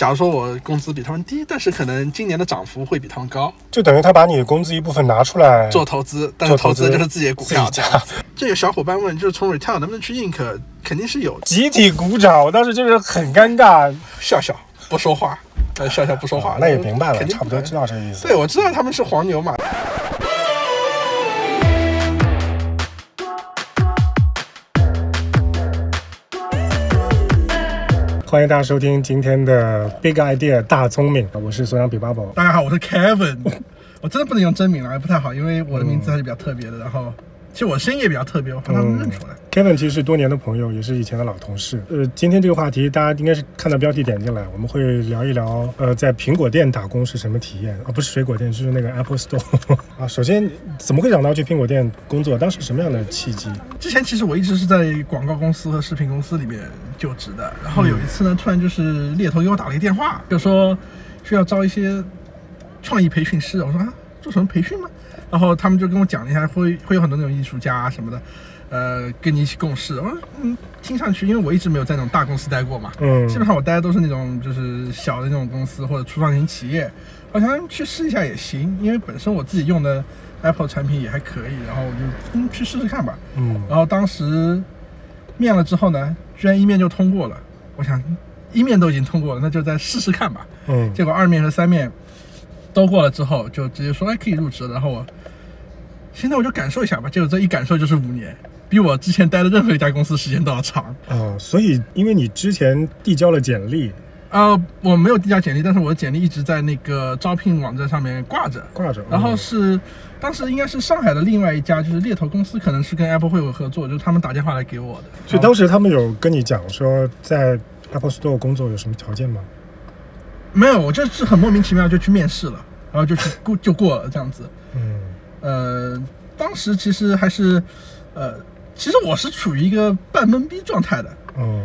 假如说我工资比他们低，但是可能今年的涨幅会比他们高，就等于他把你的工资一部分拿出来做投资，但是投做投资资就是自己的股票这样子。这有小伙伴问，就是从 retail 能不能去 ink，肯定是有的。集体鼓掌，我当时就是很尴尬。笑笑不说话，呃，笑笑不说话，那也明白了，差不多知道这个意思。对，我知道他们是黄牛嘛。欢迎大家收听今天的 Big Idea 大聪明，我是孙杨比巴宝。大家好，我是 Kevin，我真的不能用真名了，不太好，因为我的名字还是比较特别的。然后，其实我声音也比较特别，我怕他们认出来。Kevin 其实是多年的朋友，也是以前的老同事。呃，今天这个话题大家应该是看到标题点进来，我们会聊一聊，呃，在苹果店打工是什么体验啊？不是水果店，就是那个 Apple Store 啊。首先，怎么会想到去苹果店工作？当时什么样的契机？之前其实我一直是在广告公司和视频公司里面就职的，然后有一次呢，突然就是猎头给我打了一个电话，就说需要招一些创意培训师。我说啊，做什么培训吗？然后他们就跟我讲了一下，会会有很多那种艺术家啊什么的，呃，跟你一起共事。我说嗯，听上去，因为我一直没有在那种大公司待过嘛，嗯基本上我待的都是那种就是小的那种公司或者初创型企业，我想去试一下也行，因为本身我自己用的 Apple 产品也还可以，然后我就嗯去试试看吧。嗯然后当时面了之后呢，居然一面就通过了。我想一面都已经通过了，那就再试试看吧。嗯结果二面和三面都过了之后，就直接说哎可以入职。然后我现在我就感受一下吧，结果这一感受就是五年，比我之前待的任何一家公司时间都要长。啊，所以因为你之前递交了简历，呃，我没有递交简历，但是我的简历一直在那个招聘网站上面挂着。挂着，然后嗯是当时应该是上海的另外一家，就是猎头公司，可能是跟 Apple 会有合作，就是他们打电话来给我的。所以当时他们有跟你讲说在 Apple Store 工作有什么条件吗？没有，我就是很莫名其妙就去面试了，然后就去过 就过了这样子。嗯。呃，当时其实还是，呃，其实我是处于一个半懵逼状态的，哦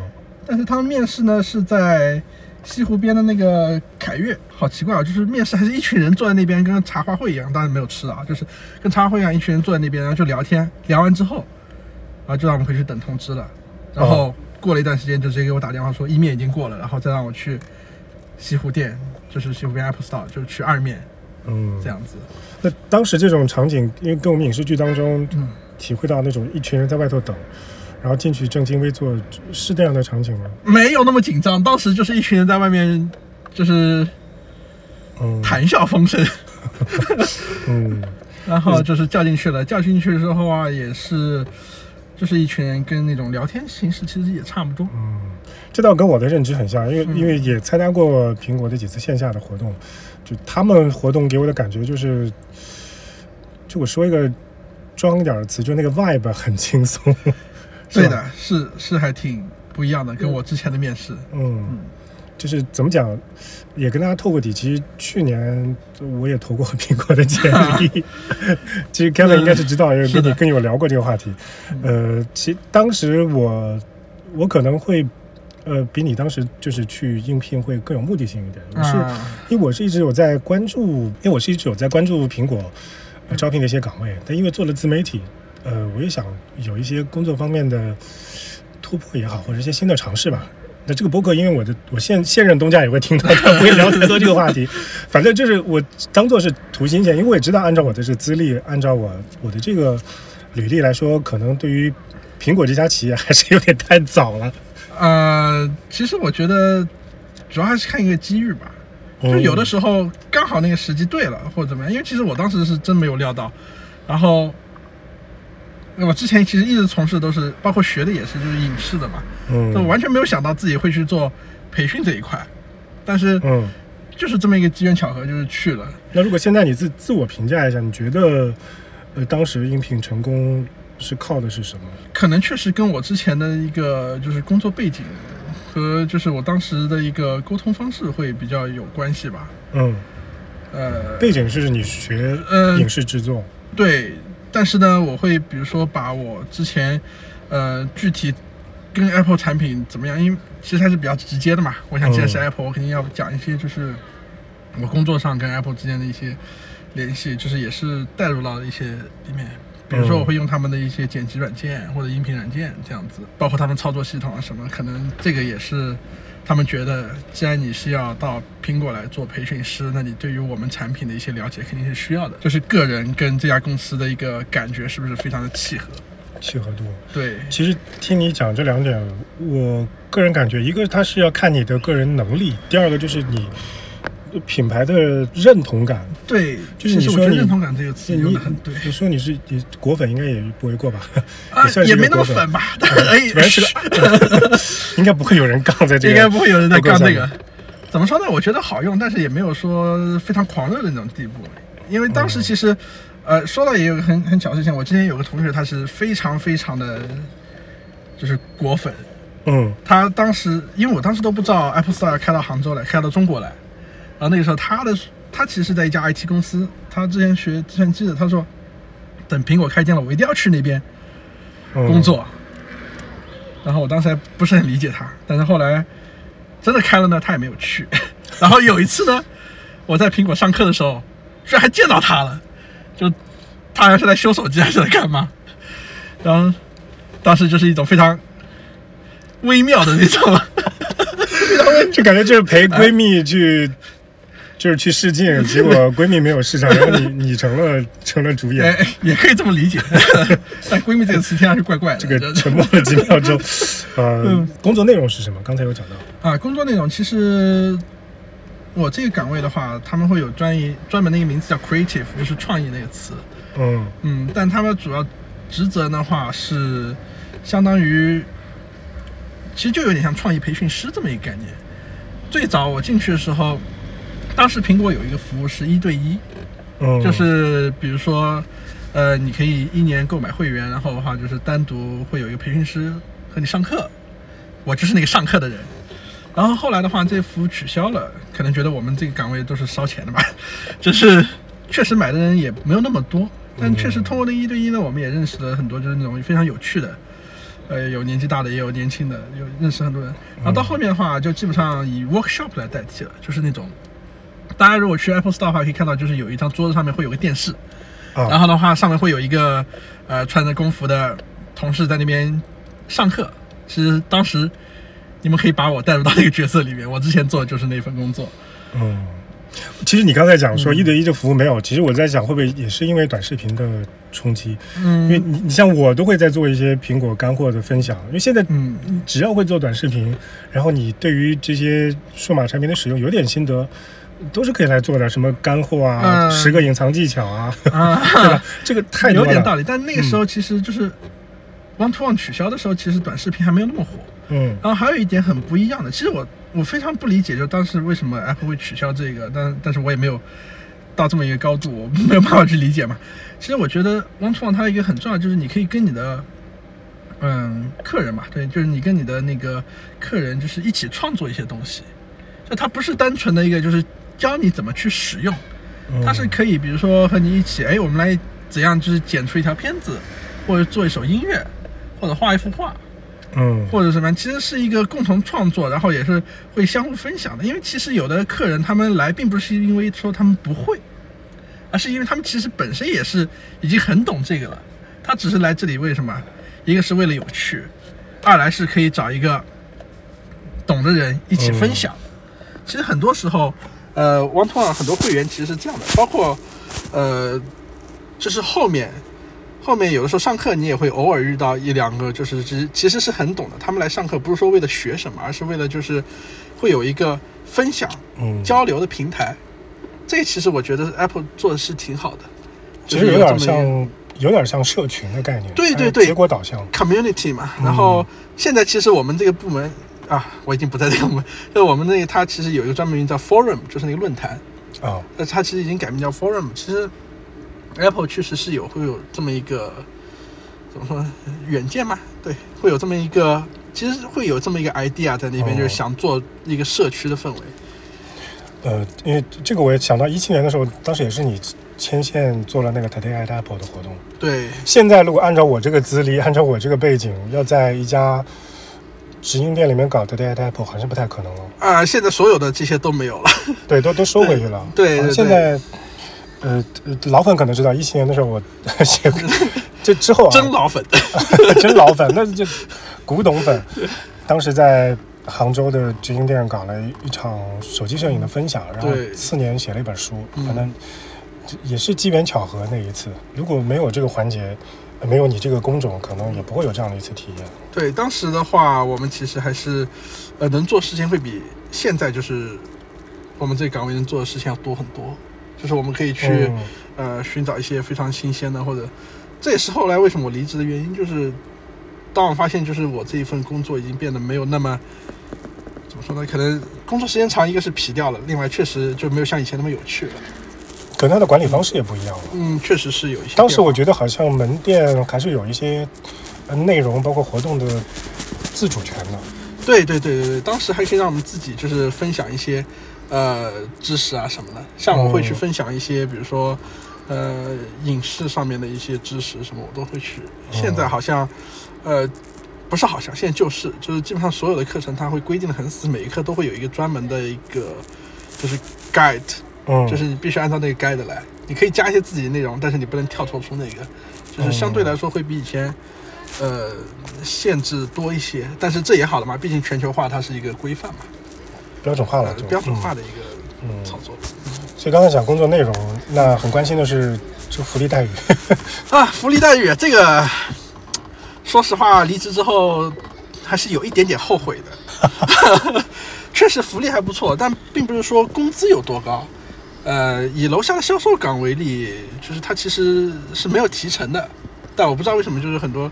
但是他们面试呢是在西湖边的那个凯悦，好奇怪啊，就是面试还是一群人坐在那边跟茶话会一样，当然没有吃啊，就是跟茶话会一样，一群人坐在那边，然后就聊天，聊完之后，然后就让我们回去等通知了，然后过了一段时间就直接给我打电话说一面已经过了，然后再让我去西湖店，就是西湖边 Apple Store，就是去二面嗯，这样子。那当时这种场景，因为跟我们影视剧当中嗯体会到那种一群人在外头等，然后进去正襟危坐，是这样的场景吗？没有那么紧张，当时就是一群人在外面，就是嗯谈笑风生，嗯 然后就是叫进去了。叫进去之后啊，也是就是一群人跟那种聊天形式其实也差不多。嗯，这倒跟我的认知很像，因为、嗯因为也参加过苹果的几次线下的活动，就他们活动给我的感觉就是，就我说一个装一点的词，就那个 vibe 很轻松。对的，是是还挺不一样的，跟我之前的面试。嗯，就是怎么讲，也跟大家透个底。其实去年我也投过苹果的简历，其实 Kevin 应该是知道，因为跟你跟你有聊过这个话题。呃，其当时我我可能会。呃，比你当时就是去应聘会更有目的性一点。我是、啊因为我是一直有在关注，因为我是一直有在关注苹果、呃、招聘的一些岗位，但因为做了自媒体，呃，我也想有一些工作方面的突破也好，或者一些新的尝试吧。那这个播客，因为我的我现现任东家也会听到，他不会聊太多这个话题。反正就是我当做是图新鲜，因为我也知道，按照我的这个资历，按照我我的这个履历来说，可能对于苹果这家企业还是有点太早了。呃，其实我觉得主要还是看一个机遇吧。就有的时候刚好那个时机对了，或者怎么样。因为其实我当时是真没有料到，然后我之前其实一直从事都是，包括学的也是就是影视的嘛，就嗯完全没有想到自己会去做培训这一块。但是嗯，就是这么一个机缘巧合，就是去了。那如果现在你自自我评价一下，你觉得呃当时应聘成功是靠的是什么？可能确实跟我之前的一个就是工作背景和就是我当时的一个沟通方式会比较有关系吧。嗯，呃，背景是你学呃影视制作，对，但是呢，我会比如说把我之前，呃，具体跟 Apple 产品怎么样，因为其实还是比较直接的嘛。我想既然是嗯 Apple，、我肯定要讲一些就是我工作上跟 Apple 之间的一些联系，就是也是带入到一些里面。比如说，嗯我会用他们的一些剪辑软件或者音频软件这样子，包括他们操作系统啊什么，可能这个也是他们觉得，既然你是要到苹果来做培训师，那你对于我们产品的一些了解肯定是需要的，就是个人跟这家公司的一个感觉是不是非常的契合？契合度。对，其实听你讲这两点，我个人感觉，一个它是要看你的个人能力，第二个就是你品牌的认同感。对，就是其实我觉得你说你认同感这个词用的很对你说你是你果粉，应该也不为过吧？啊 也，没那么粉粉吧，但哎，反正是个，应该不会有人杠在这个，应该不会有人在杠这个。怎么说呢？我觉得好用，但是也没有说非常狂热的那种地步。因为当时其实，呃，说到也有个很很巧的事情，我之前有个同学，他是非常非常的，就是果粉。嗯他当时，因为我当时都不知道 Apple Store 要开到杭州来，开到中国来。然后那个时候，他的他其实是在一家 IT 公司，他之前学计算机的。他说，等苹果开店了，我一定要去那边嗯，工作。然后我当时还不是很理解他，但是后来真的开了呢，他也没有去。然后有一次呢，我在苹果上课的时候，居然还见到他了，就他好像是在修手机还是在干嘛。然后当时就是一种非常微妙的那种，就感觉就是陪闺蜜去，就是去试镜，结果 闺蜜没有试上，然后你你成了成了主演，哎，也可以这么理解。但闺蜜这个词听上去怪怪的。这个沉默了几秒钟。呃，嗯工作内容是什么？刚才有讲到。啊，工作内容其实我这个岗位的话，他们会有专业专门的一个名字叫 creative，就是创意那个词。嗯嗯，但他们主要职责的话是相当于，其实就有点像创意培训师这么一个概念。最早我进去的时候，当时苹果有一个服务是一对一，嗯，就是比如说，呃，你可以一年购买会员，然后的话就是单独会有一个培训师和你上课，我就是那个上课的人。然后后来的话，这服务取消了，可能觉得我们这个岗位都是烧钱的吧，就是确实买的人也没有那么多，但确实通过那一对一呢，我们也认识了很多就是那种非常有趣的，呃，有年纪大的，也有年轻的，有认识很多人。然后到后面的话，就基本上以 workshop 来代替了，就是那种。大家如果去 Apple Store 的话，可以看到，就是有一张桌子上面会有个电视，啊，然后的话，上面会有一个呃穿着工服的同事在那边上课。其实当时你们可以把我带入到那个角色里面，我之前做的就是那份工作。嗯，其实你刚才讲说嗯一对一的服务没有，其实我在想会不会也是因为短视频的冲击？嗯因为嗯你你像我都会在做一些苹果干货的分享，因为现在嗯，只要会做短视频，然后你对于这些数码产品的使用有点心得，都是可以来做的，什么干货啊，嗯十个隐藏技巧啊，啊，对吧？这个太有点道理。但那个时候其实就是 One to One 取消的时候，其实短视频还没有那么火。嗯然后还有一点很不一样的，其实我我非常不理解，就当时为什么 Apple 会取消这个，但但是我也没有到这么一个高度，我没有办法去理解嘛。其实我觉得 One to One 它有一个很重要，就是你可以跟你的嗯客人嘛，对，就是你跟你的那个客人就是一起创作一些东西，就它不是单纯的一个就是教你怎么去使用，嗯它是可以比如说和你一起，哎，我们来怎样就是剪出一条片子，或者做一首音乐，或者画一幅画。嗯或者什么，其实是一个共同创作，然后也是会相互分享的。因为其实有的客人他们来，并不是因为说他们不会，而是因为他们其实本身也是已经很懂这个了。他只是来这里为什么？一个是为了有趣，二来是可以找一个懂的人一起分享。其实很多时候，呃，One to One 很多会员其实是这样的，包括呃，就是后面后面有的时候上课你也会偶尔遇到一两个，就是其其实是很懂的。他们来上课不是说为了学什么，而是为了就是会有一个分享嗯，交流的平台。这其实我觉得 Apple 做的是挺好的，其实有点像有点像社群的概念，对对对结果导向，community 嘛。嗯然后现在其实我们这个部门啊，我已经不在这个部门，就是我们那个它其实有一个专门名叫 Forum，就是那个论坛。啊，那它其实已经改名叫 Forum。其实 Apple 确实是有会有这么一个怎么说呢远见嘛？对，会有这么一个，其实会有这么一个 idea 在那边，哦就是想做一个社区的氛围。呃，因为这个我也想到一七年的时候，当时也是你牵线做了那个 Today at Apple 的活动。对，现在如果按照我这个资历，按照我这个背景，要在一家直营店里面搞 Today at Apple，好像不太可能了。啊、现在所有的这些都没有了。对，都都收回去了。对对对啊现在，呃，呃老粉可能知道，一七年的时候我 写过，这之后啊，真老粉，真老粉，那就古董粉。当时在杭州的直营店搞了一场手机摄影的分享，然后对次年写了一本书，嗯反正也是机缘巧合那一次。如果没有这个环节，呃没有你这个工种，可能也不会有这样的一次体验。对，当时的话，我们其实还是，呃，能做事情会比现在就是我们这个岗位能做的事情要多很多。就是我们可以去、嗯呃寻找一些非常新鲜的，或者这也是后来为什么我离职的原因，就是当我发现就是我这一份工作已经变得没有那么怎么说呢？可能工作时间长，一个是疲掉了，另外确实就没有像以前那么有趣了。可能它的管理方式也不一样了。嗯，确实是有一些。当时我觉得好像门店还是有一些呃内容，包括活动的自主权的。对对对对对，当时还可以让我们自己就是分享一些呃知识啊什么的，像我会去哦分享一些，比如说呃影视上面的一些知识什么，我都会去。现在好像呃不是好像，现在就是就是基本上所有的课程它会规定的很死，每一课都会有一个专门的一个就是 guide，嗯，就是你必须按照那个 guide 来。你可以加一些自己的内容，但是你不能跳脱出那个，就是相对来说会比以前。呃，限制多一些，但是这也好了嘛，毕竟全球化它是一个规范嘛，标准化了标准化嗯的一个嗯操作。所以刚才讲工作内容，那很关心的是这个福利待遇。啊，福利待遇这个，说实话，离职之后还是有一点点后悔的。确实福利还不错，但并不是说工资有多高。呃，以楼下的销售岗为例，就是它其实是没有提成的，但我不知道为什么，就是很多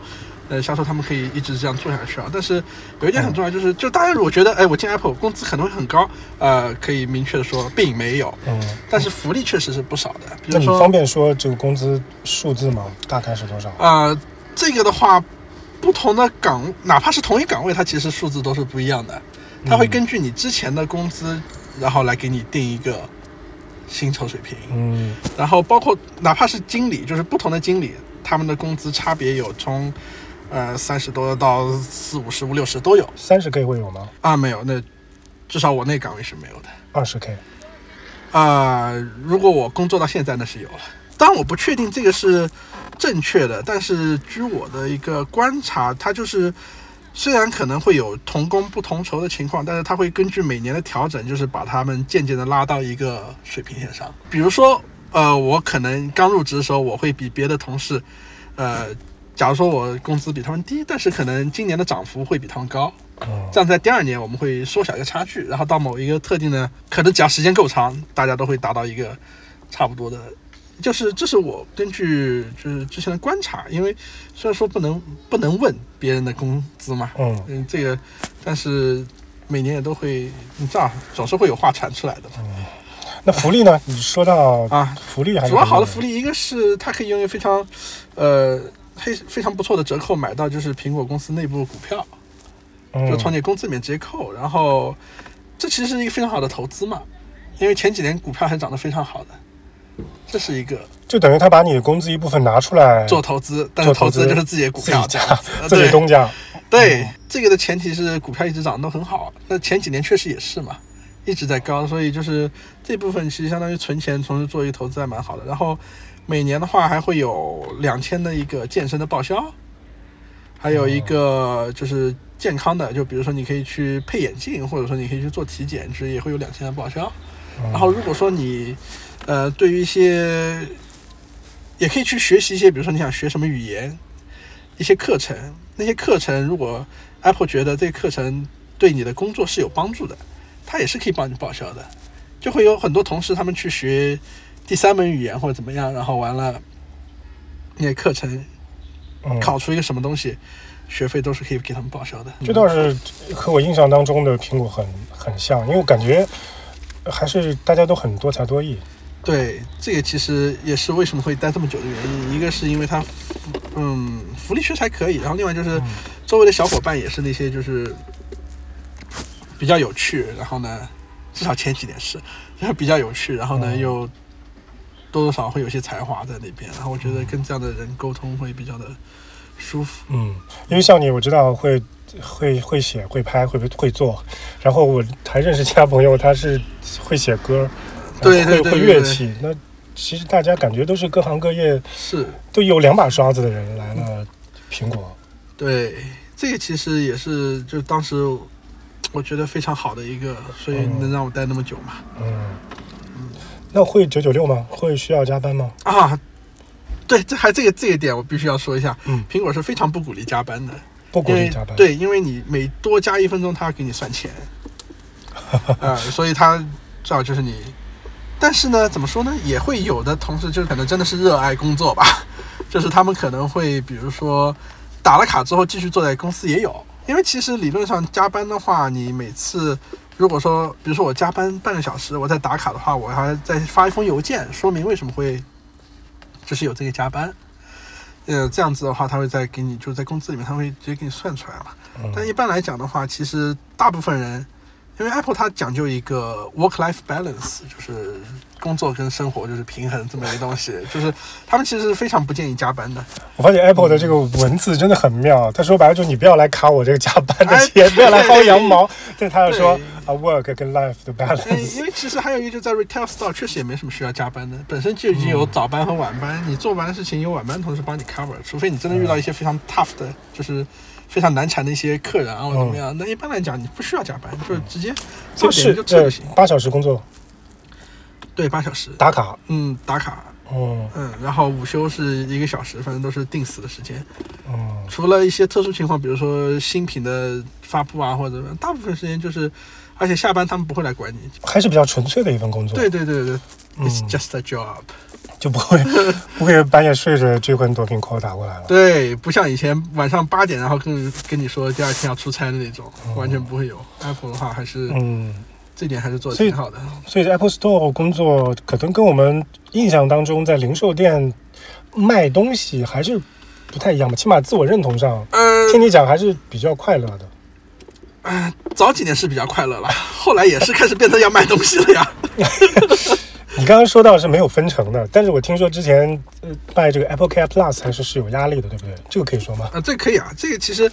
呃销售他们可以一直这样做下去啊。但是有一点很重要，就是就大家如果觉得，哎，我进 Apple 工资可能会很高，呃，可以明确的说，并没有。嗯，但是福利确实是不少的，比那你如说方便说这个工资数字吗？大概是多少？呃，这个的话，不同的岗，哪怕是同一岗位，它其实数字都是不一样的。它会根据你之前的工资，然后来给你定一个薪酬水平。嗯然后包括哪怕是经理，就是不同的经理，他们的工资差别有从呃三十多到四五十、五六十都有三十 K 会有吗？啊，没有，那至少我那岗位是没有的。二十 K？啊、如果我工作到现在，那是有了。当然，我不确定这个是正确的，但是据我的一个观察，它就是虽然可能会有同工不同酬的情况，但是它会根据每年的调整，就是把他们渐渐的拉到一个水平线上。比如说，呃，我可能刚入职的时候，我会比别的同事，呃，假如说我工资比他们低，但是可能今年的涨幅会比他们高。嗯这样在第二年我们会缩小一个差距，然后到某一个特定的，可能只要时间够长，大家都会达到一个差不多的。就是这是我根据就是之前的观察，因为虽然说不能不能问别人的工资嘛，嗯嗯，这个，但是每年也都会，你知道总是会有话传出来的嘛。那福利呢？你说到啊，福利还是主要好的福利，一个是它可以用一个非常，呃，非非常不错的折扣买到就是苹果公司内部股票，嗯就从你工资里面直接扣，然后这其实是一个非常好的投资嘛，因为前几年股票还涨得非常好的，这是一个就等于他把你的工资一部分拿出来做投资，但投资就是自己的股票自己 东家。对，这个的前提是股票一直涨得都很好，那前几年确实也是嘛，一直在高，所以就是这部分其实相当于存钱，同时做一个投资还蛮好的。然后每年的话还会有两千的一个健身的报销，还有一个就是健康的，就比如说你可以去配眼镜，或者说你可以去做体检，其实也会有两千的报销。然后如果说你呃对于一些也可以去学习一些，比如说你想学什么语言，一些课程，那些课程如果 Apple 觉得这个课程对你的工作是有帮助的，它也是可以帮你报销的。就会有很多同事他们去学第三门语言或者怎么样，然后完了那些课程嗯考出一个什么东西，学费都是可以给他们报销的。这倒是和我印象当中的苹果很很像，因为我感觉还是大家都很多才多艺。对，这个其实也是为什么会待这么久的原因。一个是因为它，嗯，福利确实还可以，然后另外就是周围的小伙伴也是那些就是比较有趣，然后呢，至少前几年是，就是比较有趣，然后呢嗯又多多少少会有些才华在那边，然后我觉得跟这样的人沟通会比较的舒服。嗯，因为像你，我知道会会会写、会拍、会会做，然后我还认识其他朋友，他是会写歌，对对会乐器。那其实大家感觉都是各行各业是，都有两把刷子的人来了苹果。对，这个其实也是，就当时我觉得非常好的一个，所以嗯能让我待那么久嘛。嗯，嗯那会九九六吗？会需要加班吗？啊，对，这还这个这一点我必须要说一下，嗯，苹果是非常不鼓励加班的，不鼓因为励加班。，对，因为你每多加一分钟，他要给你算钱，啊、所以他最好就是你。但是呢，怎么说呢？也会有的同事就可能真的是热爱工作吧，就是他们可能会比如说打了卡之后继续坐在公司也有，因为其实理论上加班的话，你每次如果说比如说我加班半个小时，我在打卡的话，我还再发一封邮件说明为什么会就是有这个加班。呃，这样子的话，他会再给你，就是在工资里面，他会直接给你算出来嘛。但嗯一般来讲的话，其实大部分人，因为 Apple 它讲究一个 work-life balance，就是工作跟生活就是平衡这么一个东西，就是他们其实是非常不建议加班的。我发现 Apple 的这个文字真的很妙。他说白了，就是你不要来卡我这个加班的哎钱，不要来薅羊毛。但他要说，work 跟 life 的 balance。因为其实还有一个，就在 retail store 确实也没什么需要加班的，本身就已经有早班和晚班，你做完的事情有晚班同事帮你 cover，除非你真的遇到一些非常 tough 的，就是非常难缠的一些客人啊或者怎么样，那一般来讲你不需要加班，就是直接到点是这就撤就行。八小时工作对，八小时，打卡。嗯，打卡，哦嗯，然后午休是一个小时，反正都是定死的时间。嗯除了一些特殊情况，比如说新品的发布啊，或者大部分时间就是，而且下班他们不会来管你。还是比较纯粹的一份工作。对对对对嗯，It's just a job。就不会不会半夜睡着追魂夺命 call 打过来了。对，不像以前晚上八点，然后跟跟你说第二天要出差的那种，哦完全不会有。Apple 的话还是、嗯，这点还是做的所以挺好的。所以 Apple Store 工作可能跟我们印象当中在零售店卖东西还是不太一样吧，起码自我认同上，嗯，听你讲还是比较快乐的。早几年是比较快乐了，后来也是开始变成要卖东西了呀。你刚刚说到是没有分成的，但是我听说之前呃卖这个 Apple Care Plus 还是是有压力的，对不对？这个可以说吗？啊，这个可以啊，这个其实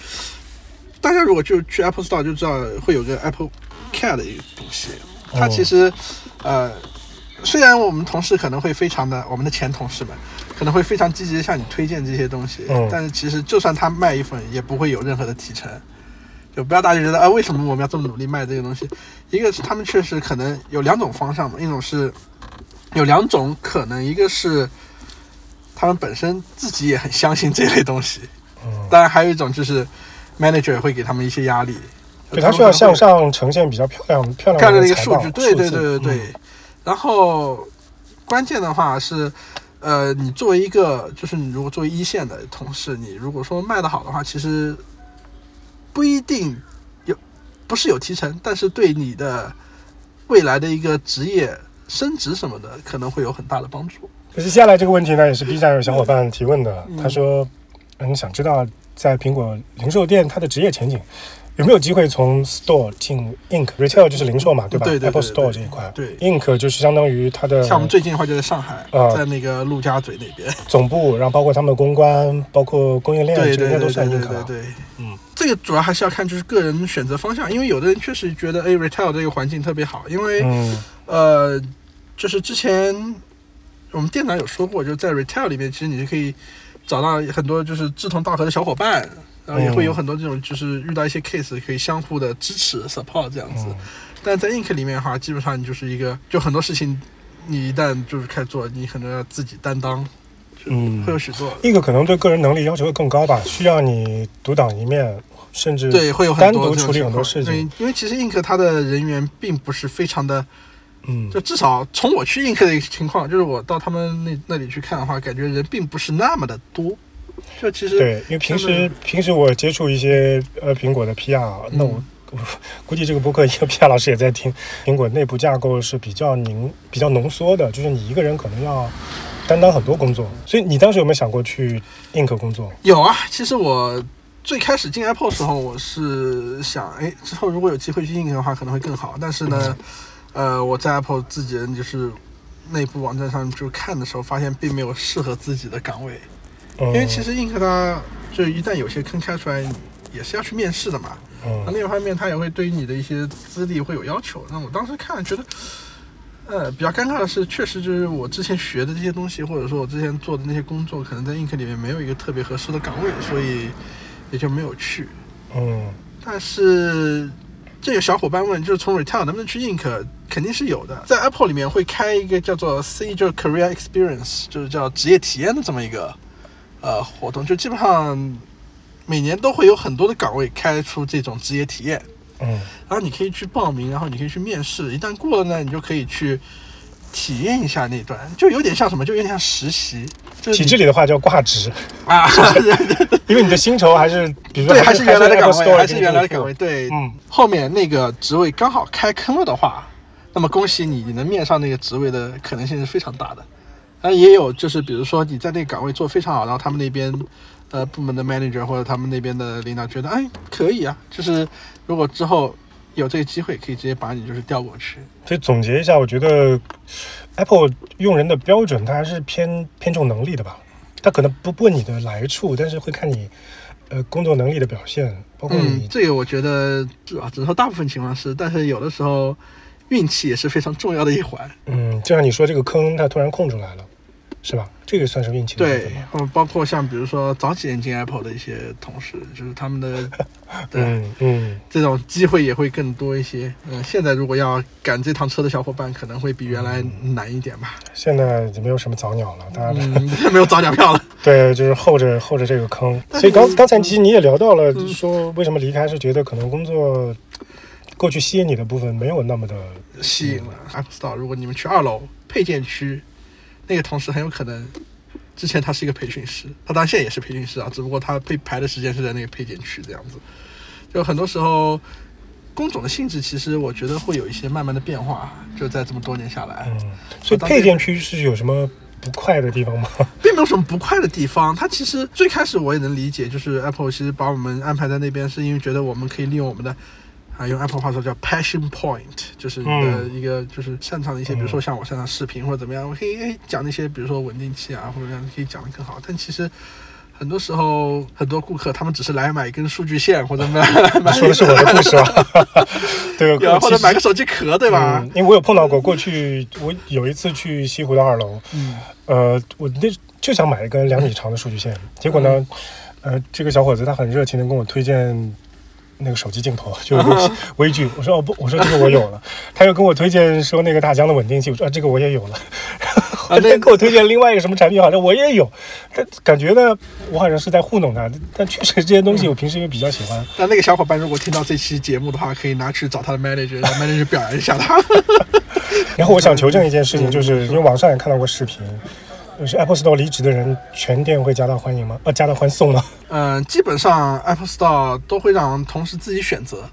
大家如果就去 Apple Store 就知道会有个 Apple Care 的一个东西，它哦其实、呃，虽然我们同事可能会非常的，我们的前同事们可能会非常积极的向你推荐这些东西，嗯但是其实就算他卖一份，也不会有任何的提成。就不要大家觉得啊，为什么我们要这么努力卖这个东西？一个是他们确实可能有两种方向嘛，一种是有两种可能，一个是他们本身自己也很相信这类东西，嗯，当然还有一种就是 manager 也会给他们一些压力，对，他需要向上呈现比较漂亮漂亮漂亮的一个数据，对对对对对。嗯然后关键的话是，呃，你作为一个就是你如果作为一线的同事，你如果说卖得好的话，其实不一定有不是有提成，但是对你的未来的一个职业升职什么的可能会有很大的帮助。可是接下来这个问题呢，也是 B 站有小伙伴提问的，嗯他说，嗯，想知道在苹果零售店它的职业前景有没有机会从 Store 进 Ink，Retail 就是零售嘛，对吧对对对？Apple Store 这一块，对，Ink 就是相当于它的像我们最近的话就在上海，呃在那个陆家嘴那边。总部，然后包括他们的公关，包括供应链，这应该都算对对对 Ink 了。对这个主要还是要看就是个人选择方向，因为有的人确实觉得哎 retail 这个环境特别好，因为、嗯呃，就是之前我们店长有说过，就在 retail 里面，其实你就可以找到很多就是志同道合的小伙伴，然后也会有很多这种就是遇到一些 case 可以相互的支持 support 这样子。嗯但在 ink 里面的话，基本上你就是一个，就很多事情你一旦就是开始做，你可能要自己担当，嗯会有许多。，Ink 可能对个人能力要求会更高吧，需要你独当一面，甚至对，会有很单多独处理很多事情。对，因为其实 ink 它的人员并不是非常的，嗯就至少从我去 ink 的情况，就是我到他们那那里去看的话，感觉人并不是那么的多。就其实对，因为平时平时我接触一些呃苹果的 PR，那我。嗯我估计这个播客一个 PR 老师也在听，苹果内部架构是比较凝、比较浓缩的，就是你一个人可能要担当很多工作。所以你当时有没有想过去 Ink 工作？有啊，其实我最开始进 Apple 的时候，我是想，哎，之后如果有机会去 ink 的话，可能会更好。但是呢，呃，我在 Apple 自己人就是内部网站上就看的时候，发现并没有适合自己的岗位。因因为其实 ink 它就一旦有些坑开出来，也是要去面试的嘛。那嗯另一方面，它也会对于你的一些资历会有要求。那我当时看觉得，呃，比较尴尬的是，确实就是我之前学的这些东西，或者说我之前做的那些工作，可能在 ink 里面没有一个特别合适的岗位，所以也就没有去。嗯。但是这有小伙伴问，就是从 retail 能不能去 ink，肯定是有的。在 Apple 里面会开一个叫做 C，就是 Career Experience，就是叫职业体验的这么一个呃活动，就基本上每年都会有很多的岗位开出这种职业体验，嗯。然后你可以去报名，然后你可以去面试，一旦过了呢，你就可以去体验一下那段，就有点像什么，就有点像实习，就是体制里的话叫挂职，啊，因为你的薪酬还是，比如说对，还是原来的岗位还是原来的岗位。对，嗯，后面那个职位刚好开坑了的话，那么恭喜你，你能面上那个职位的可能性是非常大的。那也有就是比如说你在那个岗位做非常好，然后他们那边呃部门的 manager 或者他们那边的领导觉得哎可以啊，就是如果之后有这个机会，可以直接把你就是调过去。所以总结一下，我觉得 Apple 用人的标准，它还是偏偏重能力的吧。它可能不问你的来处，但是会看你呃工作能力的表现，包括嗯你，这个我觉得是吧，只能说大部分情况是，但是有的时候运气也是非常重要的一环。嗯，就像你说这个坑，它突然空出来了，是吧？这个算是运气的对吧。，嗯，包括像比如说早几年进 Apple 的一些同事，就是他们的 对、嗯嗯，这种机会也会更多一些。嗯，现在如果要赶这趟车的小伙伴，可能会比原来难一点吧。现在就没有什么早鸟了，大家、嗯，没有早鸟票了。对，就是候着候着这个坑。所以刚刚才其实你也聊到了，嗯说为什么离开是觉得可能工作过去吸引你的部分没有那么的，吸引了 Apple Store。如果你们去二楼配件区，那个同事很有可能之前他是一个培训师，他当然现在也是培训师啊，只不过他被排的时间是在那个配件区这样子。就很多时候，工种的性质其实我觉得会有一些慢慢的变化，就在这么多年下来，嗯，所以配件区是有什么不快的地方吗？并没有什么不快的地方。它其实最开始我也能理解，就是 Apple 其实把我们安排在那边，是因为觉得我们可以利用我们的。啊，用 Apple 话说叫 passion point，就是你的嗯一个就是擅长的一些，比如说像我擅长视频或者怎么样，我可以诶讲那些，比如说稳定器啊，或者这样可以讲得更好。但其实很多时候，很多顾客他们只是来买一根数据线或者买 买说的是我的故事吧？对，有或者买个手机壳，对吧嗯？因为我有碰到过，过去我有一次去西湖的二楼，嗯呃，我那就想买一根两米长的数据线，结果呢，呃，这个小伙子他很热情的跟我推荐那个手机镜头，就是微 微距，我说哦不，我说这个我有了，他又跟我推荐说那个大疆的稳定器，我说啊这个我也有了，后来给我推荐另外一个什么产品，好像我也有，但感觉呢，我好像是在糊弄他，但确实这些东西我平时也比较喜欢，那那个小伙伴如果听到这期节目的话，可以拿去找他的 manager，让 manager 表扬一下他。然后我想求证一件事情，就是因为网上也看到过视频，就是 Apple Store 离职的人全店会夹道欢迎吗？呃，夹道欢送吗？嗯，基本上 Apple Store 都会让同事自己选择，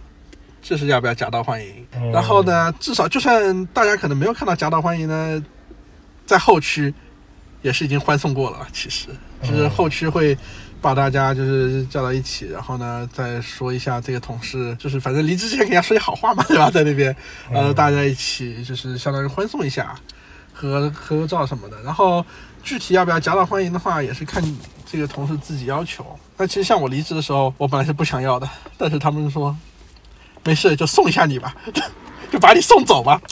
就是要不要夹道欢迎。嗯然后呢，至少就算大家可能没有看到夹道欢迎呢，在后区也是已经欢送过了。其实，就是后区会把大家就是叫到一起，然后呢再说一下这个同事，就是反正离职之前给人家说些好话嘛，对吧？在那边，然后大家一起就是相当于欢送一下，合合个照什么的。然后具体要不要夹道欢迎的话，也是看这个同事自己要求。那其实像我离职的时候，我本来是不想要的，但是他们说没事，就送一下你吧，就把你送走吧。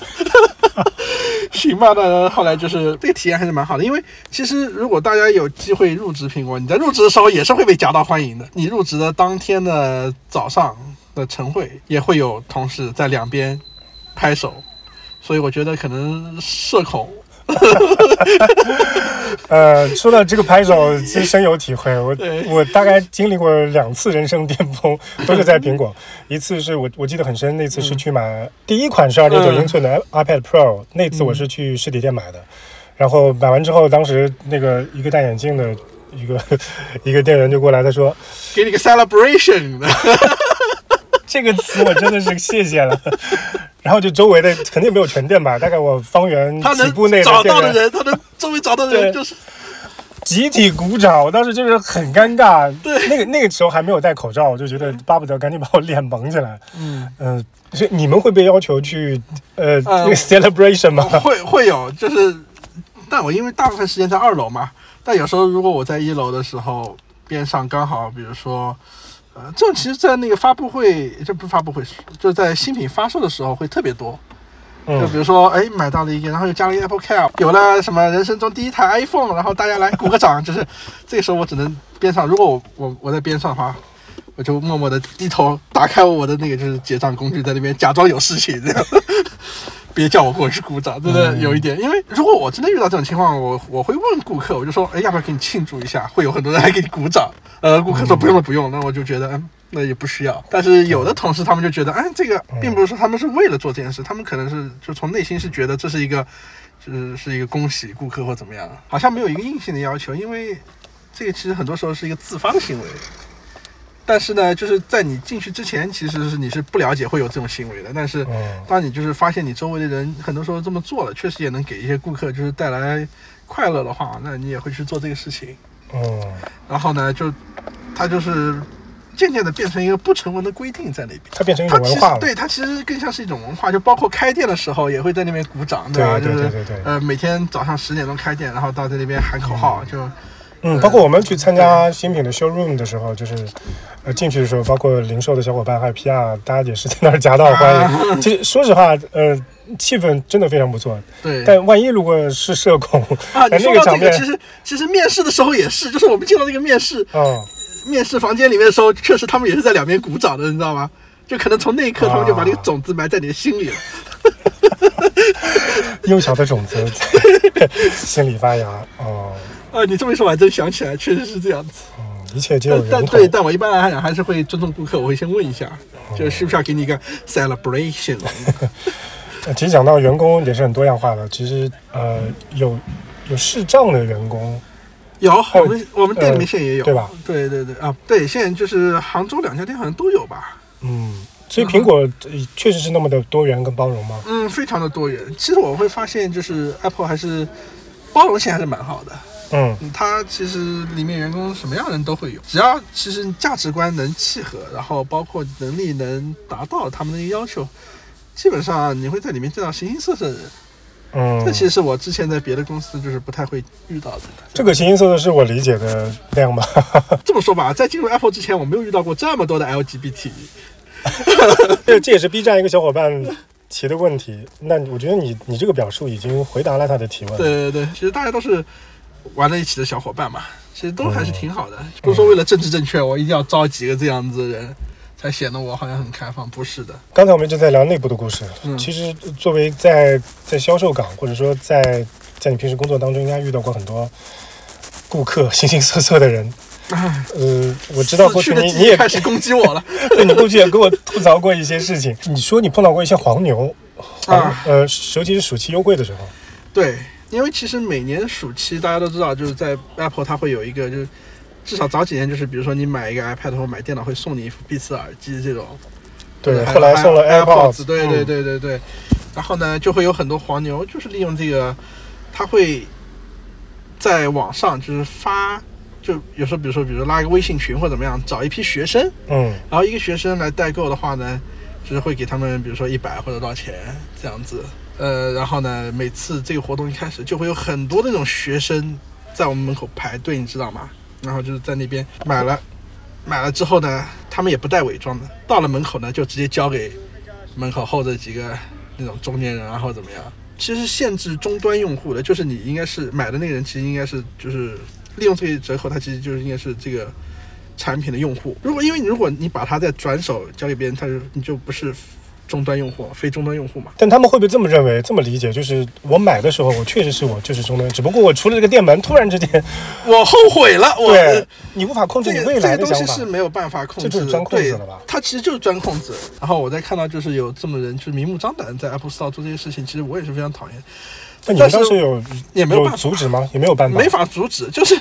行吧，那后来就是这个体验还是蛮好的，因为其实如果大家有机会入职苹果，你在入职的时候也是会被夹道欢迎的。你入职的当天的早上的晨会，也会有同事在两边拍手，所以我觉得可能社恐 呃，说到这个拍手，其实深有体会。我我大概经历过两次人生巅峰，都是在苹果。一次是我我记得很深，那次是去买第一款是二点九英寸的 iPad Pro，那次我是去实体店买的。然后买完之后，当时那个一个戴眼镜的一个 一个店员就过来，他说给你个 celebration 这个词我真的是谢谢了。然后就周围的肯定没有全店吧，大概我方圆几步内找到的人，他能周围找到的人就是集体鼓掌，我当时就是很尴尬。对那个那个时候还没有戴口罩，我就觉得巴不得赶紧把我脸蒙起来。嗯。嗯、所以你们会被要求去呃、呃那个 celebration 吗？会会有，就是，但我因为大部分时间在二楼嘛，但有时候如果我在一楼的时候，边上刚好，比如说，呃，这种其实，在那个发布会，这不是发布会，就是在新品发售的时候会特别多。就嗯比如说，哎，买到了一个，然后又加了一个 Apple Care，有了什么人生中第一台 iPhone，然后大家来鼓个掌，就是这个时候我只能边上，如果我我我在边上的话，我就默默的低头打开我的那个就是结账工具，在那边假装有事情这样。别叫我过去鼓掌，真的有一点，因为如果我真的遇到这种情况，我我会问顾客，我就说，哎，要不要给你庆祝一下？会有很多人来给你鼓掌。呃，顾客说不用了，不用。那我就觉得，嗯，那也不需要。但是有的同事他们就觉得，哎，这个并不是说他们是为了做这件事，他们可能是就从内心是觉得这是一个，就是是一个恭喜顾客或怎么样，好像没有一个硬性的要求，因为这个其实很多时候是一个自发的行为。但是呢，就是在你进去之前，其实是你是不了解会有这种行为的。但是，当你就是发现你周围的人很多时候这么做了，确实也能给一些顾客就是带来快乐的话，那你也会去做这个事情。哦。然后呢，就它就是渐渐的变成一个不成文的规定在那边。它变成一种文化了。对，它其实更像是一种文化，就包括开店的时候也会在那边鼓掌，对吧？对对对对。呃，每天早上十点钟开店，然后到在那边喊口号，就。嗯，包括我们去参加新品的 showroom 的时候，就是，呃，进去的时候，包括零售的小伙伴还有 PR，大家也是在那儿夹道欢迎。其实说实话，呃，气氛真的非常不错。对。但万一如果是社恐啊，你说到这个，其实其实面试的时候也是，就是我们进到那个面试啊，面试房间里面的时候，确实他们也是在两边鼓掌的，你知道吗？就可能从那一刻，他们就把那个种子埋在你的心里了。幼小的种子在心里发芽哦。啊，你这么一说，我还真想起来，确实是这样子。嗯，一切皆有但对，但我一般来讲还是会尊重顾客，我会先问一下，就是需不需要给你一个 celebration。其实讲到员工也是很多样化的，其实呃有有视障的员工，有我们我们店里面现在也有，对吧？对对对啊，对，现在就是杭州两家店好像都有吧？嗯，所以苹果确实是那么的多元跟包容吗？嗯，非常的多元。其实我会发现，就是 Apple 还是包容性还是蛮好的。嗯，他其实里面员工什么样的人都会有，只要其实价值观能契合，然后包括能力能达到他们的要求，基本上你会在里面见到形形色色的人。嗯，这其实我之前在别的公司就是不太会遇到的。这个形形色色是我理解的那样吗？这么说吧，在进入 Apple 之前，我没有遇到过这么多的 LGBT。这这也是 B 站一个小伙伴提的问题。那我觉得你你这个表述已经回答了他的提问。对对对，其实大家都是。玩在一起的小伙伴嘛，其实都还是挺好的。不是说为了政治正确，我一定要招几个这样子的人，才显得我好像很开放。不是的。刚才我们一直在聊内部的故事。嗯。其实作为在在销售岗，或者说在在你平时工作当中，应该遇到过很多顾客形形色色的人。呃，我知道过去你你也开始攻击我了。对，你过去也跟我吐槽过一些事情。你说你碰到过一些黄牛啊？呃，尤其是暑期优惠的时候。对。因为其实每年暑期大家都知道，就是在 Apple 它会有一个，就是至少早几年就是比如说你买一个 iPad 或买电脑会送你一副 Beats 耳机这种。对，后来送了 AirPods。对对对对对。然后呢，就会有很多黄牛，就是利用这个，他会在网上就是发，就有时候比如说比如说拉一个微信群或怎么样，找一批学生，嗯，然后一个学生来代购的话呢，就是会给他们比如说一百或者多少钱这样子。呃，然后呢，每次这个活动一开始，就会有很多那种学生在我们门口排队，你知道吗？然后就是在那边买了，买了之后呢，他们也不带伪装的，到了门口呢，就直接交给门口后的几个那种中年人啊，或者怎么样。其实限制终端用户的，就是你应该是买的那个人，其实应该是就是利用这个折扣，他其实就是应该是这个产品的用户。如果因为如果你把它再转手交给别人，他就你就不是。终端用户，非终端用户嘛？但他们会不会这么认为、这么理解？就是我买的时候，我确实是我就是终端，只不过我出了这个店门，突然之间，我后悔了。对，你无法控制你未来的东西是没有办法控制，这就是钻空子了吧？它其实就是钻空子。然后我再看到就是有这么人，就是明目张胆在 Apple Store 做这些事情，其实我也是非常讨厌。那你们当时有也没有阻止吗？也没有办法，没法阻止。就是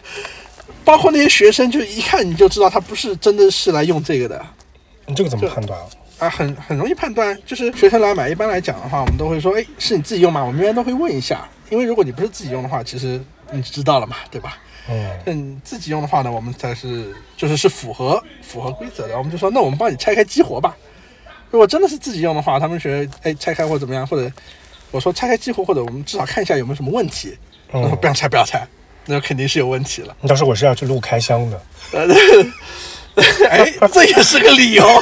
包括那些学生，就一看你就知道他不是真的是来用这个的。你这个怎么判断？啊，很很容易判断，就是学生来买，一般来讲的话，我们都会说，哎，是你自己用吗？我们一般都会问一下，因为如果你不是自己用的话，其实你知道了嘛，对吧？嗯，自己用的话呢，我们才是就是是符合符合规则的，我们就说，那我们帮你拆开激活吧。如果真的是自己用的话，他们觉得，哎，拆开或怎么样，或者我说拆开激活，或者我们至少看一下有没有什么问题。他说不要拆，不要拆，那肯定是有问题了。当时我是要去录开箱的。哎，这也是个理由。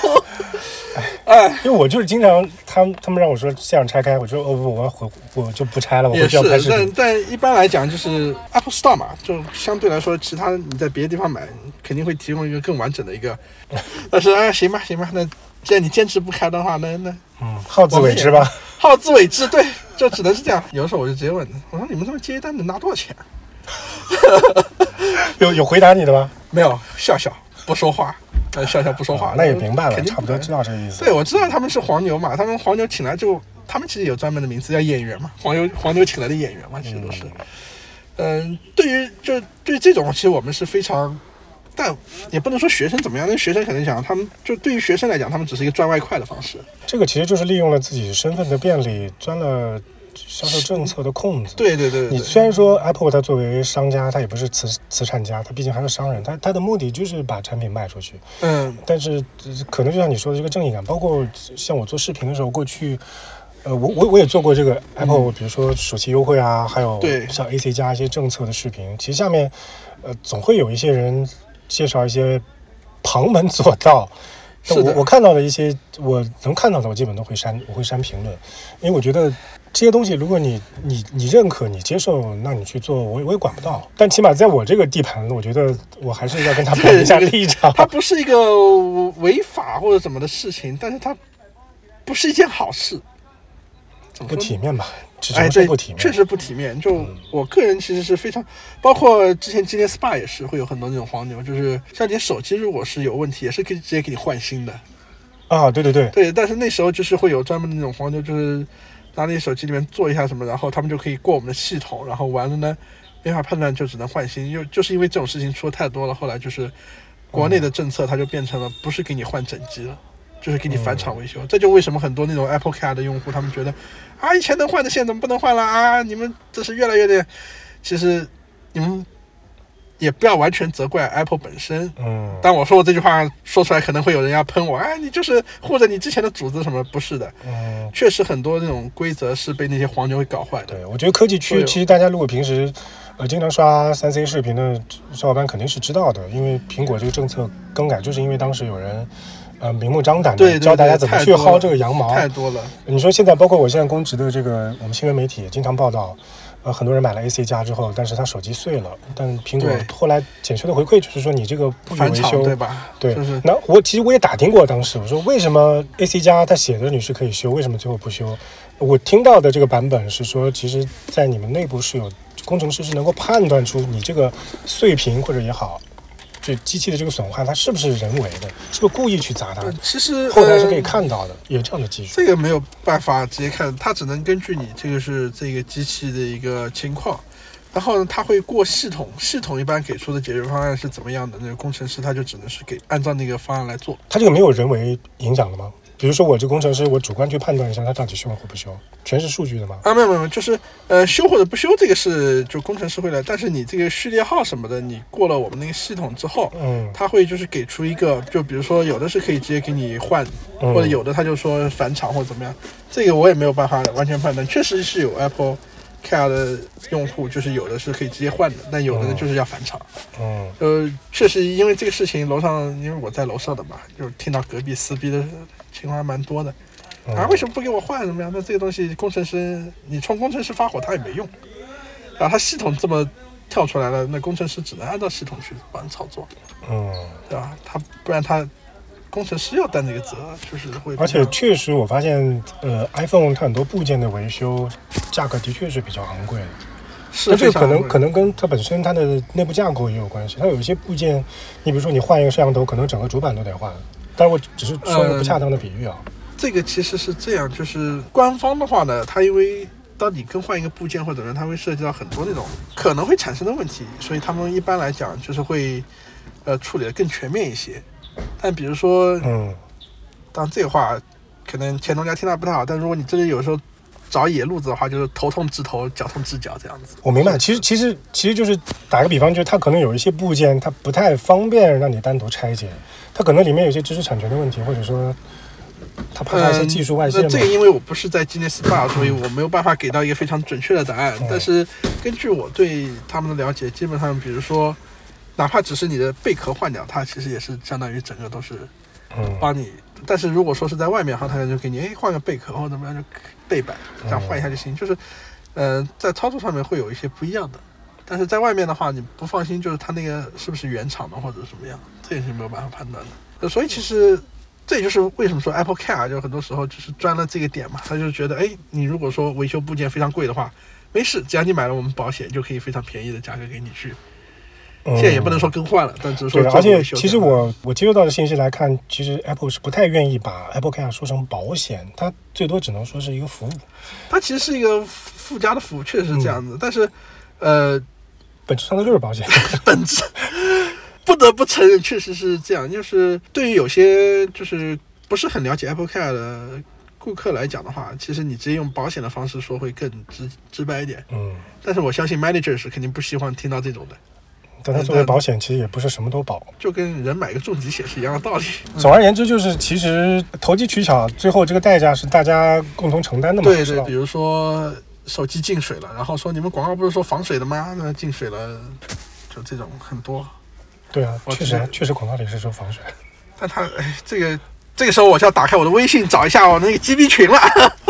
哎，因为我就是经常他们他们让我说现场拆开，我说哦不，我要回我就不拆了，我也是回去要拍，视但。但一般来讲，就是 Apple Store 嘛，就相对来说，其他你在别的地方买，肯定会提供一个更完整的一个。但是哎，行吧，行吧，那既然你坚持不开的话，那那嗯，好自为之吧。好自为之，对，就只能是这样。有的时候我就直接问，我说你们这么接单能拿多少钱？有有回答你的吗？没有，笑笑不说话，呃，笑笑不说话，啊那也明白了，差不多知道这个意思。对，我知道他们是黄牛嘛，他们黄牛请来就，他们其实有专门的名字叫演员嘛，黄牛黄牛请来的演员嘛，其实都是。嗯，对于就对于这种，其实我们是非常，但也不能说学生怎么样，那学生可能讲，他们就对于学生来讲，他们只是一个赚外快的方式。这个其实就是利用了自己身份的便利，钻了销售政策的空子。对对对对你，虽然说 Apple 它作为商家，它也不是慈慈善家，它毕竟还是商人，它它的目的就是把产品卖出去。嗯，但是呃可能就像你说的这个正义感，包括像我做视频的时候，过去，呃，我我我也做过这个 Apple，、比如说暑期优惠啊，还有像 AC 加一些政策的视频，其实下面，呃，总会有一些人介绍一些旁门左道。但是的我我看到的一些我能看到的，我基本都会删，我会删评论，因为我觉得这些东西，如果你你你认可、你接受，那你去做，我也我也管不到。但起码在我这个地盘，我觉得我还是要跟他对表一下立场。它不是一个违法或者怎么的事情，但是它不是一件好事。不体面吧，只哎，能说对不体，面。确实不体面。就我个人其实是非常，包括之前今天 SPA 也是会有很多那种黄牛，就是像你手机如果是有问题，也是可以直接给你换新的。啊，对对对，对，但是那时候就是会有专门的那种黄牛，就是拿你手机里面做一下什么，然后他们就可以过我们的系统，然后完了呢，没法判断就只能换新。又就是因为这种事情出的太多了，后来就是国内的政策它就变成了不是给你换整机了。就是给你返厂维修，这就为什么很多那种 Apple Care 的用户，他们觉得啊，以前能换的，现在怎么不能换了啊？你们这是越来越的，其实你们也不要完全责怪 Apple 本身，嗯，但我说我这句话说出来，可能会有人要喷我，哎，你就是护着你之前的主子什么？不是的，嗯，确实很多那种规则是被那些黄牛给搞坏的。对，我觉得科技区其实大家如果平时呃经常刷三 C 视频的小伙伴肯定是知道的，因为苹果这个政策更改，就是因为当时有人呃明目张胆的教大家怎么去薅这个羊毛。太多了，你说现在包括我现在公职的这个我们新闻媒体也经常报道。呃，很多人买了 AC 加之后，但是他手机碎了，但苹果后来检修的回馈就是说你这个不予维修，对吧？对，就是那我其实我也打听过，当时我说为什么 AC 加它写的你是可以修，为什么最后不修？我听到的这个版本是说，其实，在你们内部是有工程师是能够判断出你这个碎屏或者也好，就机器的这个损坏，它是不是人为的，是不是故意去砸它呃，其实后台是可以呃看到的，有这样的技术。这个没有办法直接看，它只能根据你这个是这个机器的一个情况，然后呢，它会过系统，系统一般给出的解决方案是怎么样的，那个工程师他就只能是给按照那个方案来做。它这个没有人为影响的吗？比如说我这工程师，我主观去判断一下他到底修或不修，全是数据的吗？啊，没有没有，就是呃修或者不修这个是就工程师会来，但是你这个序列号什么的，你过了我们那个系统之后，嗯，他会就是给出一个，就比如说有的是可以直接给你换，嗯或者有的他就说返厂或者怎么样，这个我也没有办法完全判断。确实是有 Apple Care 的用户，就是有的是可以直接换的，但有的呢嗯就是要返厂。嗯呃，确实因为这个事情，楼上因为我在楼上的嘛，就是听到隔壁撕逼的情况还蛮多的。嗯啊，为什么不给我换？怎么样？那这个东西工程师，你冲工程师发火他也没用。然后他系统这么跳出来了，那工程师只能按照系统去帮你操作，嗯，对吧？他不然他工程师要担这个责，就是会。而且确实我发现，呃，iPhone 它很多部件的维修价格的确是比较昂贵的。是那这个可能可能跟它本身它的内部架构也有关系。它有一些部件，你比如说你换一个摄像头，可能整个主板都得换。但是我只是说一个不恰当的比喻啊。这个其实是这样，就是官方的话呢，它因为当你更换一个部件或者怎么，它会涉及到很多那种可能会产生的问题，所以他们一般来讲就是会呃处理的更全面一些。但比如说，嗯当这话可能前东家听到不太好，但如果你真的有时候找野路子的话，就是头痛治头，脚痛治脚这样子。我明白。其实其实其实就是打个比方，就是它可能有一些部件它不太方便让你单独拆解，它可能里面有些知识产权的问题，或者说它怕它一些技术外泄。嗯那这个因为我不是在今年 SPA，所以我没有办法给到一个非常准确的答案。嗯但是根据我对他们的了解，基本上比如说，哪怕只是你的贝壳换掉，它其实也是相当于整个都是嗯帮你。但是如果说是在外面的话，他就给你哎换个贝壳或者怎么样就背板，这样换一下就行。就是，呃，在操作上面会有一些不一样的。但是在外面的话，你不放心，就是它那个是不是原厂的或者什么样，这也是没有办法判断的。呃所以其实这也就是为什么说 Apple Care 就很多时候就是钻了这个点嘛，他就觉得哎，你如果说维修部件非常贵的话，没事，只要你买了我们保险，就可以非常便宜的价格给你去。嗯现在也不能说更换了，但只是说而且其实我我接收到的信息来看，其实 Apple 是不太愿意把 Apple Care 说成保险，它最多只能说是一个服务，它其实是一个附加的服务，确实是这样嗯子。但是，呃，本质上它就是保险。本质不得不承认，确实是这样。就是对于有些就是不是很了解 Apple Care 的顾客来讲的话，其实你直接用保险的方式说会更直直白一点。嗯，但是我相信 manager 是肯定不希望听到这种的，但它作为保险，其实也不是什么都保。就跟人买个重疾险是一样的道理。总而言之，就是其实投机取巧，最后这个代价是大家共同承担的嘛。对对，比如说手机进水了，然后说你们广告不是说防水的吗？那进水了，就这种很多。对啊，确实啊确实广告里是说防水。但它哎，这个这个时候我就要打开我的微信找一下我那个 GB 群了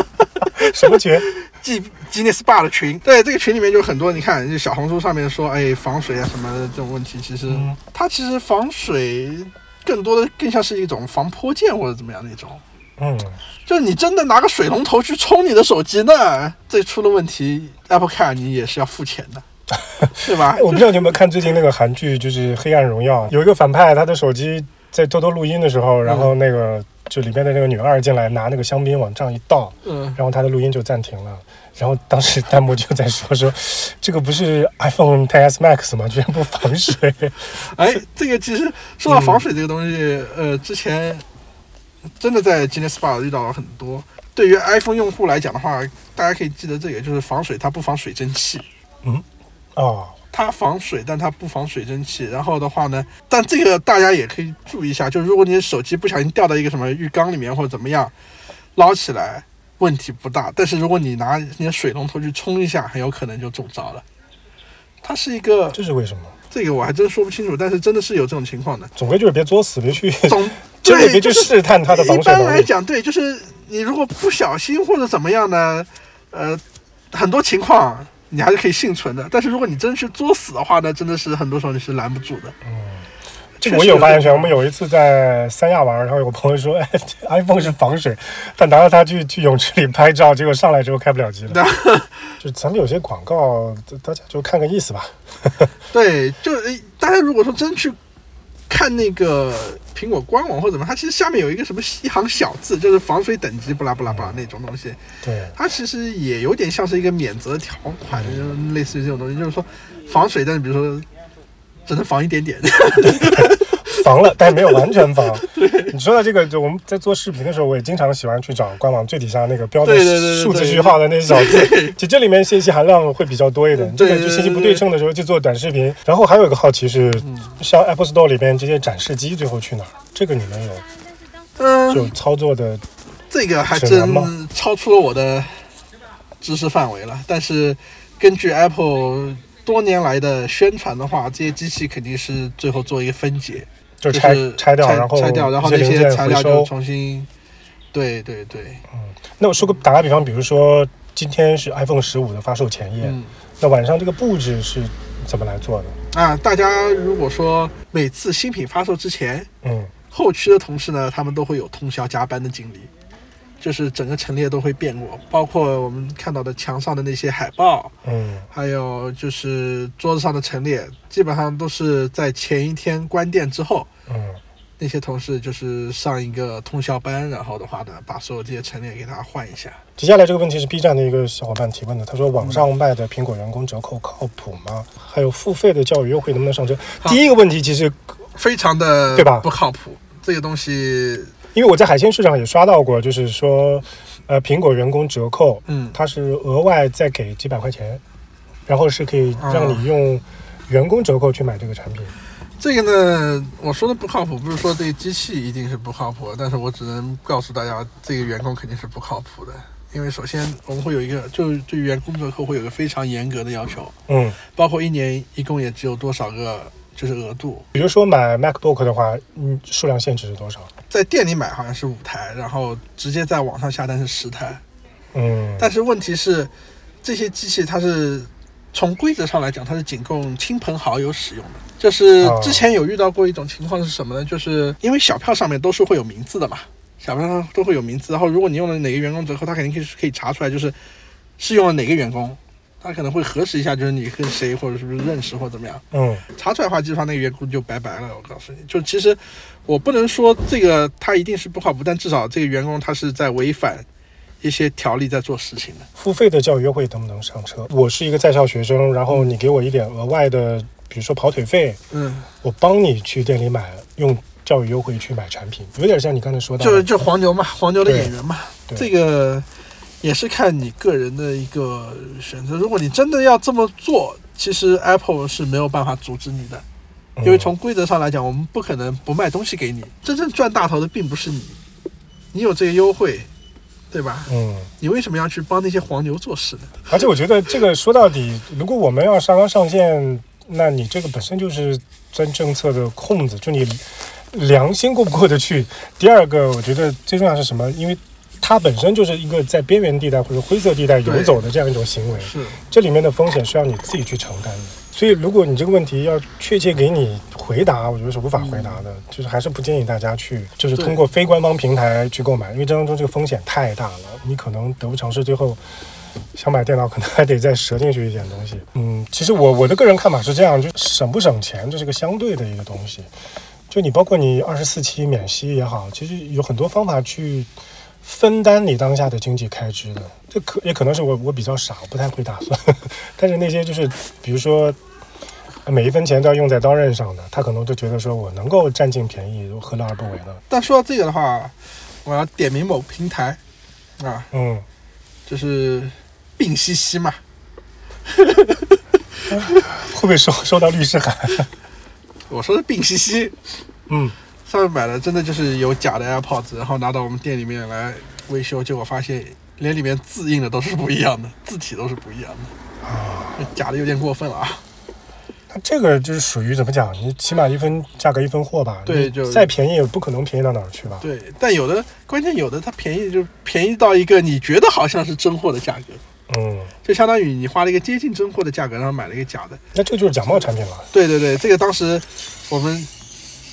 什么群？G Genius Bar 的群。对，这个群里面就很多，你看，就小红书上面说，哎，防水啊什么的这种问题，其实、嗯它其实防水更多的更像是一种防泼溅或者怎么样那种。嗯，就是你真的拿个水龙头去冲你的手机那，这出了问题，Apple Care 你也是要付钱的，是吧哎？我不知道你有没有看最近那个韩剧，就是《黑暗荣耀》，有一个反派，他的手机在偷偷录音的时候，然后那个就里边的那个女二进来拿那个香槟往这样一倒，嗯，然后她的录音就暂停了。然后当时弹幕就在说 说，这个不是 iPhone XS Max 吗？居然不防水。哎，这个其实说到防水这个东西，呃，之前真的在 Genius Bar 遇到了很多。对于 iPhone 用户来讲的话，大家可以记得这个，就是防水它不防水蒸气，嗯哦，它防水，但它不防水蒸气。然后的话呢，但这个大家也可以注意一下，就如果你的手机不小心掉到一个什么浴缸里面或者怎么样，捞起来问题不大。但是如果你拿你的水龙头去冲一下，很有可能就中招了。它是一个，这是为什么？这个我还真说不清楚，但是真的是有这种情况的。总归就是别作死，别去，总真的 别去试探它的防一水能力。般来讲，对，就是你如果不小心或者怎么样呢，呃，很多情况你还是可以幸存的。但是如果你真去作死的话呢，真的是很多时候你是拦不住的。嗯这个我有发言权。我们有一次在三亚玩，然后有个朋友说，哎，iPhone 是防水，但拿着它去去泳池里拍照，结果上来之后开不了机了。就咱们有些广告，大家就看个意思吧。对，就大家如果说真去看那个苹果官网或者怎么，它其实下面有一个什么一行小字，就是防水等级不拉不拉不拉那种东西，对，它其实也有点像是一个免责条款，就类似于这种东西，就是说防水，但是比如说只能防一点点。防了，但是没有完全防。你说到这个，就我们在做视频的时候，我也经常喜欢去找官网最底下那个标的数字序号的那些小字，其实这里面信息含量会比较多一点。这对就信息不对称的时候去做短视频。然后还有一个好奇是，嗯像 Apple Store 里边这些展示机最后去哪儿？这个你们有嗯，有操作的？这个还真超出了我的知识范围了。但是根据 Apple 多年来的宣传的话，这些机器肯定是最后做一个分解，就是拆掉，然后拆掉，然后那些材料就。重新。对对对，嗯那我说个打个比方，比如说今天是 iPhone 十五的发售前夜，嗯那晚上这个布置是怎么来做的？啊，大家如果说每次新品发售之前，嗯后区的同事呢，他们都会有通宵加班的经历，就是整个陈列都会变过，包括我们看到的墙上的那些海报，嗯还有就是桌子上的陈列，基本上都是在前一天关店之后，嗯那些同事就是上一个通宵班，然后的话呢，把所有这些陈列给它换一下。接下来这个问题是 B 站的一个小伙伴提问的，他说网上卖的苹果员工折扣靠谱吗？还有付费的教育优惠能不能上车？第一个问题其实，非常的对吧不靠谱，这个东西，因为我在海鲜市场也刷到过，就是说，呃，苹果员工折扣，嗯，它是额外再给几百块钱，然后是可以让你用员工折扣去买这个产品。这个呢，我说的不靠谱，不是说这个机器一定是不靠谱，但是我只能告诉大家，这个员工肯定是不靠谱的。因为首先我们会有一个，就是对员工折扣会有一个非常严格的要求，嗯，包括一年一共也只有多少个就是额度，比如说买 MacBook 的话，嗯，数量限制是多少？在店里买好像是五台，然后直接在网上下单是十台。嗯，但是问题是，这些机器它是从规则上来讲，它是仅供亲朋好友使用的。就是哦之前有遇到过一种情况是什么呢？就是因为小票上面都是会有名字的嘛，小票上都会有名字，然后如果你用了哪个员工折扣，他肯定可以可以查出来，就是是用了哪个员工，他可能会核实一下，就是你跟谁或者是不是认识或者怎么样。嗯查出来的话，基本上那个员工就拜拜了。我告诉你，就其实我不能说这个他一定是不靠谱，但至少这个员工他是在违反一些条例在做事情的。付费的教育优惠能不能上车？我是一个在校学生，然后你给我一点额外的，比如说跑腿费，嗯，我帮你去店里买，用教育优惠去买产品，有点像你刚才说的，就是就黄牛嘛，黄牛的演员嘛，这个也是看你个人的一个选择。如果你真的要这么做，其实 Apple 是没有办法阻止你的，嗯因为从规则上来讲，我们不可能不卖东西给你。真正赚大头的并不是你，你有这个优惠，对吧？嗯。你为什么要去帮那些黄牛做事呢？而且我觉得这个说到底，如果我们要上纲上线，那你这个本身就是钻政策的空子，就你良心过不过得去。第二个，我觉得最重要是什么？因为它本身就是一个在边缘地带或者灰色地带游走的这样一种行为，是，这里面的风险是要你自己去承担的。所以，如果你这个问题要确切给你回答，我觉得是无法回答的。就是还是不建议大家去，就是通过非官方平台去购买，因为这当中这个风险太大了，你可能得不偿失，最后想买电脑可能还得再折进去一点东西。嗯，其实我我的个人看法是这样，就省不省钱，这是个相对的一个东西。就你包括你二十四期免息也好，其实有很多方法去分担你当下的经济开支的。这可也可能是我我比较傻，我不太会打算。但是那些就是比如说每一分钱都要用在刀刃上的，他可能就觉得说我能够占尽便宜，我何乐而不为呢？但说到这个的话，我要点名某平台啊，嗯，就是病西西嘛，会不会收收到律师函？我说的病西西，嗯，上面买的真的就是有假的 AirPods，然后拿到我们店里面来维修，结果发现连里面字印的都是不一样的，字体都是不一样的，啊，假的有点过分了啊。那这个就是属于怎么讲？你起码一分价格一分货吧？对就再便宜也不可能便宜到哪儿去吧？对，但有的关键有的它便宜就便宜到一个你觉得好像是真货的价格，嗯，就相当于你花了一个接近真货的价格，然后买了一个假的。那这就是假冒产品了。对对对，这个当时我们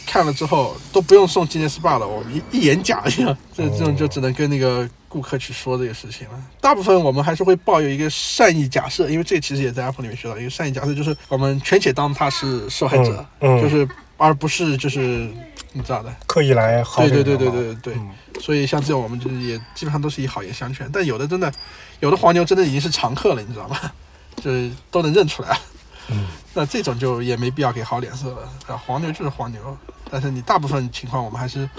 看了之后都不用送纪念 SPA 了，我们一一眼假一样，这这种就只能跟那个顾客去说这个事情了。大部分我们还是会抱有一个善意假设，因为这其实也在 Apple 里面学到一个善意假设，就是我们全且当他是受害者，嗯嗯就是而不是就是你知道的。刻意来薅对对对对对对对，嗯所以像这种我们就是也基本上都是以好言相劝，但有的真的，有的黄牛真的已经是常客了，你知道吗？就是都能认出来。嗯那这种就也没必要给好脸色了。啊，黄牛就是黄牛，但是你大部分情况我们还是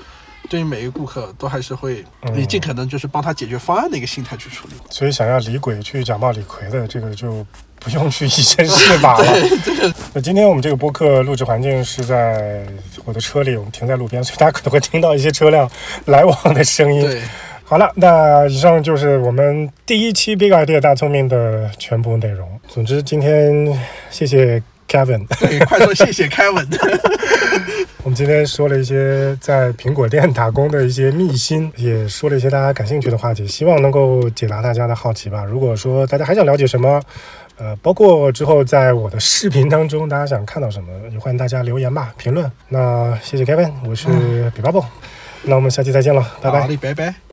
对于每一个顾客都还是会嗯以尽可能就是帮他解决方案的一个心态去处理。所以想要李鬼去假冒李逵的，这个就不用去以身试法了。那今天我们这个播客录制环境是在我的车里，我们停在路边，所以大家可能会听到一些车辆来往的声音。对，好了，那以上就是我们第一期 Big Idea 大聪明的全部内容。总之，今天谢谢 Kevin，对，快说谢谢凯文。我们今天说了一些在苹果店打工的一些秘辛，也说了一些大家感兴趣的话题，希望能够解答大家的好奇吧。如果说大家还想了解什么，呃，包括之后在我的视频当中大家想看到什么，也欢迎大家留言吧，评论。那谢谢 Kevin，我是比巴布，那我们下期再见了，拜拜拜拜。